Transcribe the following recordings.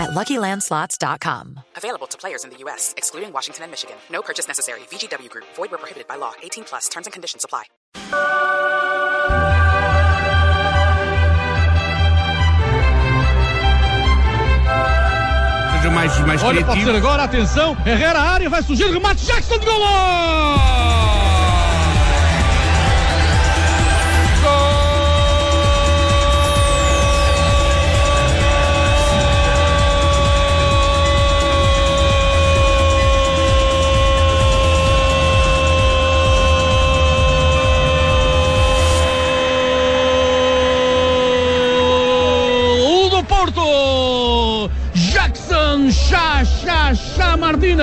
at LuckyLandSlots.com. Available to players in the U.S., excluding Washington and Michigan. No purchase necessary. VGW Group. Void where prohibited by law. 18 plus. Terms and conditions apply. Seja mais, mais Olha, pode criativo. ser agora, atenção. Herrera, área, vai surgir, remate, Jackson de gol! Gol Jackson Chá, Chá, Martínez!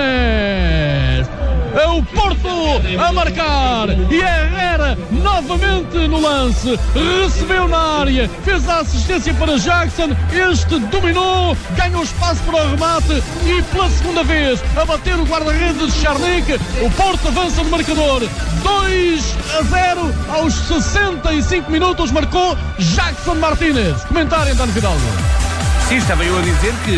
É o Porto a marcar e Herrera novamente no lance. Recebeu na área, fez a assistência para Jackson. Este dominou, ganhou espaço para o remate e pela segunda vez a bater o guarda-redes de Charnic. O Porto avança no marcador 2 a 0 aos 65 minutos. Marcou Jackson Martínez. Comentário, António Fidalgo. Sim, estava eu a dizer que,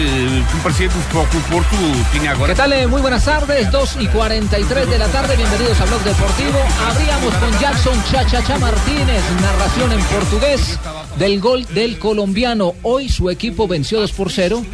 que parecia que o Clube Porto tinha agora. ¿Qué tal? Eh, Muy buenas tardes, 2 y 43 de la tarde, bienvenidos a Blog Deportivo. Abríamos con Jackson Chachacha Martínez, narración en portugués del gol del colombiano. Hoy su equipo venció 2 por 0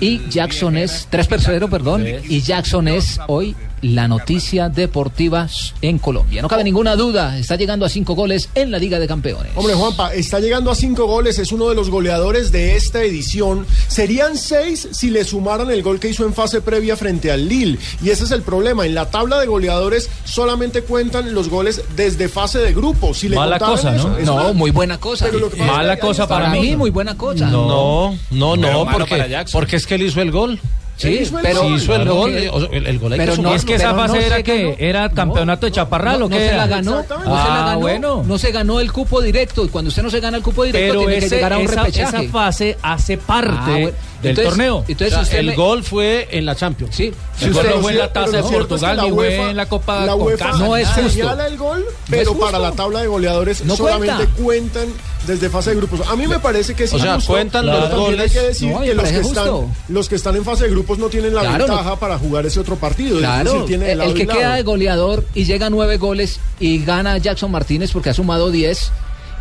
y Jackson es 3 por 0, perdón, y Jackson es hoy la noticia deportiva en Colombia. No cabe ninguna duda, está llegando a 5 goles en la Liga de Campeones. Hombre, Juanpa, está llegando a cinco goles, es uno de los goleadores de esta edición. Serían seis si le sumaran el gol que hizo en fase previa frente al Lille. Y ese es el problema. En la tabla de goleadores solamente cuentan los goles desde fase de grupo. Si le Mala cosa, ¿no? eso, No, muy buena cosa. Mala es que ahí cosa Para para mí, mí. muy buena cosa. No, no, no, malo porque, para Jackson. porque es que él hizo el gol. Sí, hizo el pero gol. hizo el claro gol, que- el, el gol Pero que no, es que esa fase no era se que era campeonato de chaparral no, o no qué se era? la ganó. Exactamente. No se la Ah, ganó, bueno. no se ganó el cupo directo y cuando usted no se gana el cupo directo Pero tiene que ese- llegar a un esa, repechaje. esa fase hace parte Ah, bueno. del Entonces- torneo. entonces O sea, usted el me- gol fue en la Champions. Sí. Si Sí, usted pero no fue en sí- la taza de que Portugal ni fue en la Copa la UEFA. No es justo. señala el gol, No pero para la tabla de goleadores No solamente cuenta. cuentan desde fase de grupos. A mí me parece que es O sea, cuentan los goles. hay que decir No, que que, los que están en fase de grupos no tienen la Claro, no. ventaja para jugar ese otro partido. Claro, decir, tiene de el, que queda de goleador y llega a nueve goles y gana Jackson Martínez porque ha sumado 10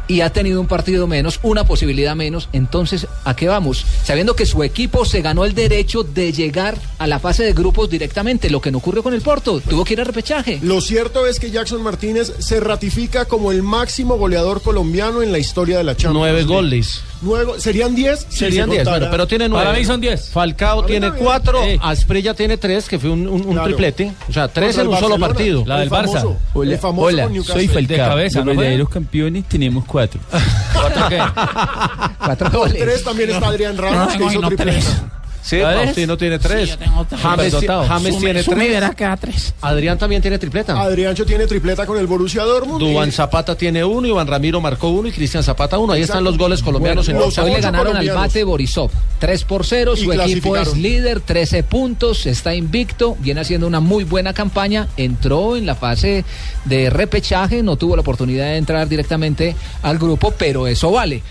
y ha tenido un partido menos, una posibilidad menos, entonces ¿a qué vamos? Sabiendo que su equipo se ganó el derecho de llegar a la fase de grupos directamente, lo que no ocurrió con el Porto, tuvo que ir a repechaje. Lo cierto es que Jackson Martínez se ratifica como el máximo goleador colombiano en la historia de la Champions. Nueve goles. Nueve- serían 10. si Serían se 10, contara- bueno, pero tiene nueve. Para mí son 10. Falcao tiene. 4, Sí. Asprilla tiene 3, que fue un, un- un Claro. triplete. O sea, 3 Contra en un solo partido. La del El famoso- Barça. el famoso con Newcastle. De cabeza, Los ¿no fue? verdaderos campeones tenemos cuatro. ¿Cuatro qué? Cuatro Con goles. tres también está Adrián Ramos, que hizo tripleta. Sí. Faustino tiene 3. yo tengo tres. James, ti- Superdotado. James tiene 3. queda tres. Adrián también tiene tripleta. Adriancho tiene tripleta con el Borussia Dortmund. Dubán y- Zapata tiene uno, Iván Ramiro marcó uno y Cristian Zapata uno. Ahí están los goles colombianos Bueno, en los Hoy le ganaron al bate Borisov. 3 por 0. Y Su equipo es líder, 13 puntos. Está invicto. Viene haciendo una muy buena campaña. Entró en la fase de repechaje. No tuvo la oportunidad de entrar directamente al grupo, pero eso vale.